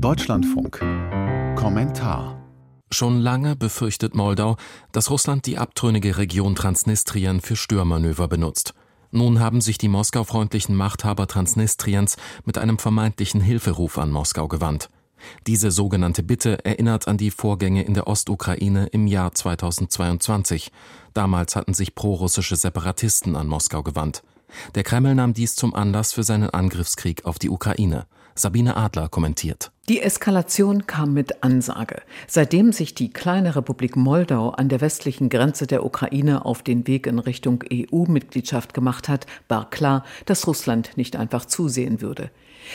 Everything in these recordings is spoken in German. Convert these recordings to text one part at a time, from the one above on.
Deutschlandfunk Kommentar Schon lange befürchtet Moldau, dass Russland die abtrünnige Region Transnistrien für Störmanöver benutzt. Nun haben sich die Moskau-freundlichen Machthaber Transnistriens mit einem vermeintlichen Hilferuf an Moskau gewandt. Diese sogenannte Bitte erinnert an die Vorgänge in der Ostukraine im Jahr 2022. Damals hatten sich prorussische Separatisten an Moskau gewandt. Der Kreml nahm dies zum Anlass für seinen Angriffskrieg auf die Ukraine. Sabine Adler kommentiert. Die Eskalation kam mit Ansage. Seitdem sich die kleine Republik Moldau an der westlichen Grenze der Ukraine auf den Weg in Richtung EU-Mitgliedschaft gemacht hat, war klar, dass Russland nicht einfach zusehen würde.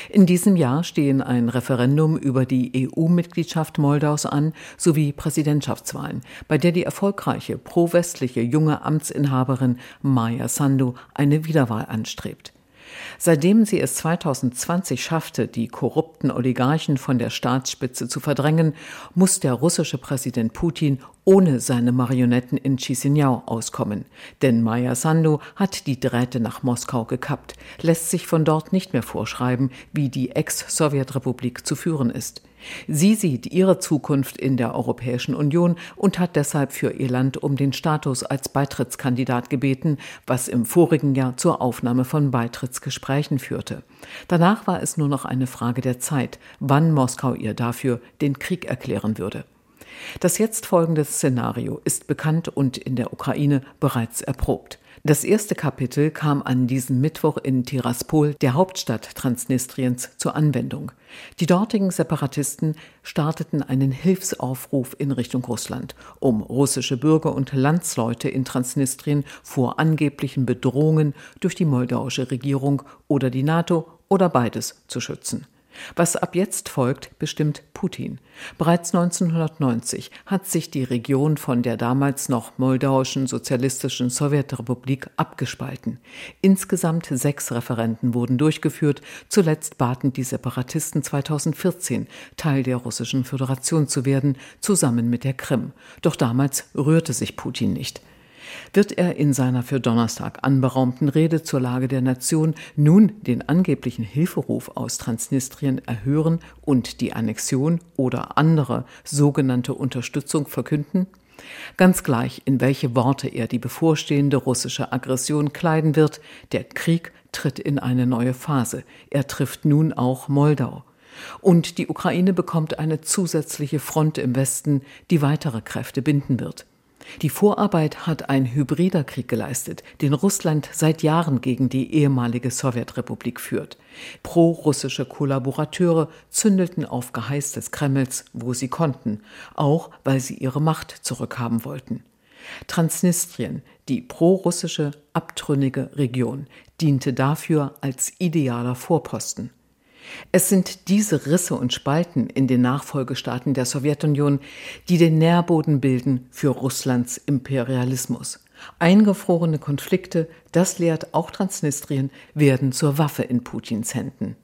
In diesem Jahr stehen ein Referendum über die EU-Mitgliedschaft Moldaus an sowie Präsidentschaftswahlen, bei der die erfolgreiche pro-westliche junge Amtsinhaberin Maya Sandu eine Wiederwahl anstrebt. Seitdem sie es 2020 schaffte, die korrupten Oligarchen von der Staatsspitze zu verdrängen, muss der russische Präsident Putin ohne seine Marionetten in Chisinau auskommen. Denn Maya Sandu hat die Drähte nach Moskau gekappt, lässt sich von dort nicht mehr vorschreiben, wie die Ex-Sowjetrepublik zu führen ist. Sie sieht ihre Zukunft in der Europäischen Union und hat deshalb für ihr Land um den Status als Beitrittskandidat gebeten, was im vorigen Jahr zur Aufnahme von Beitrittsgesprächen führte. Danach war es nur noch eine Frage der Zeit, wann Moskau ihr dafür den Krieg erklären würde. Das jetzt folgende Szenario ist bekannt und in der Ukraine bereits erprobt. Das erste Kapitel kam an diesem Mittwoch in Tiraspol, der Hauptstadt Transnistriens, zur Anwendung. Die dortigen Separatisten starteten einen Hilfsaufruf in Richtung Russland, um russische Bürger und Landsleute in Transnistrien vor angeblichen Bedrohungen durch die moldauische Regierung oder die NATO oder beides zu schützen. Was ab jetzt folgt, bestimmt Putin. Bereits 1990 hat sich die Region von der damals noch moldauischen sozialistischen Sowjetrepublik abgespalten. Insgesamt sechs Referenten wurden durchgeführt. Zuletzt baten die Separatisten 2014, Teil der russischen Föderation zu werden, zusammen mit der Krim. Doch damals rührte sich Putin nicht wird er in seiner für Donnerstag anberaumten Rede zur Lage der Nation nun den angeblichen Hilferuf aus Transnistrien erhören und die Annexion oder andere sogenannte Unterstützung verkünden? Ganz gleich, in welche Worte er die bevorstehende russische Aggression kleiden wird, der Krieg tritt in eine neue Phase. Er trifft nun auch Moldau. Und die Ukraine bekommt eine zusätzliche Front im Westen, die weitere Kräfte binden wird. Die Vorarbeit hat ein hybrider Krieg geleistet, den Russland seit Jahren gegen die ehemalige Sowjetrepublik führt. Pro-russische Kollaborateure zündelten auf Geheiß des Kremls, wo sie konnten, auch weil sie ihre Macht zurückhaben wollten. Transnistrien, die pro-russische, abtrünnige Region, diente dafür als idealer Vorposten. Es sind diese Risse und Spalten in den Nachfolgestaaten der Sowjetunion, die den Nährboden bilden für Russlands Imperialismus. Eingefrorene Konflikte, das lehrt auch Transnistrien, werden zur Waffe in Putins Händen.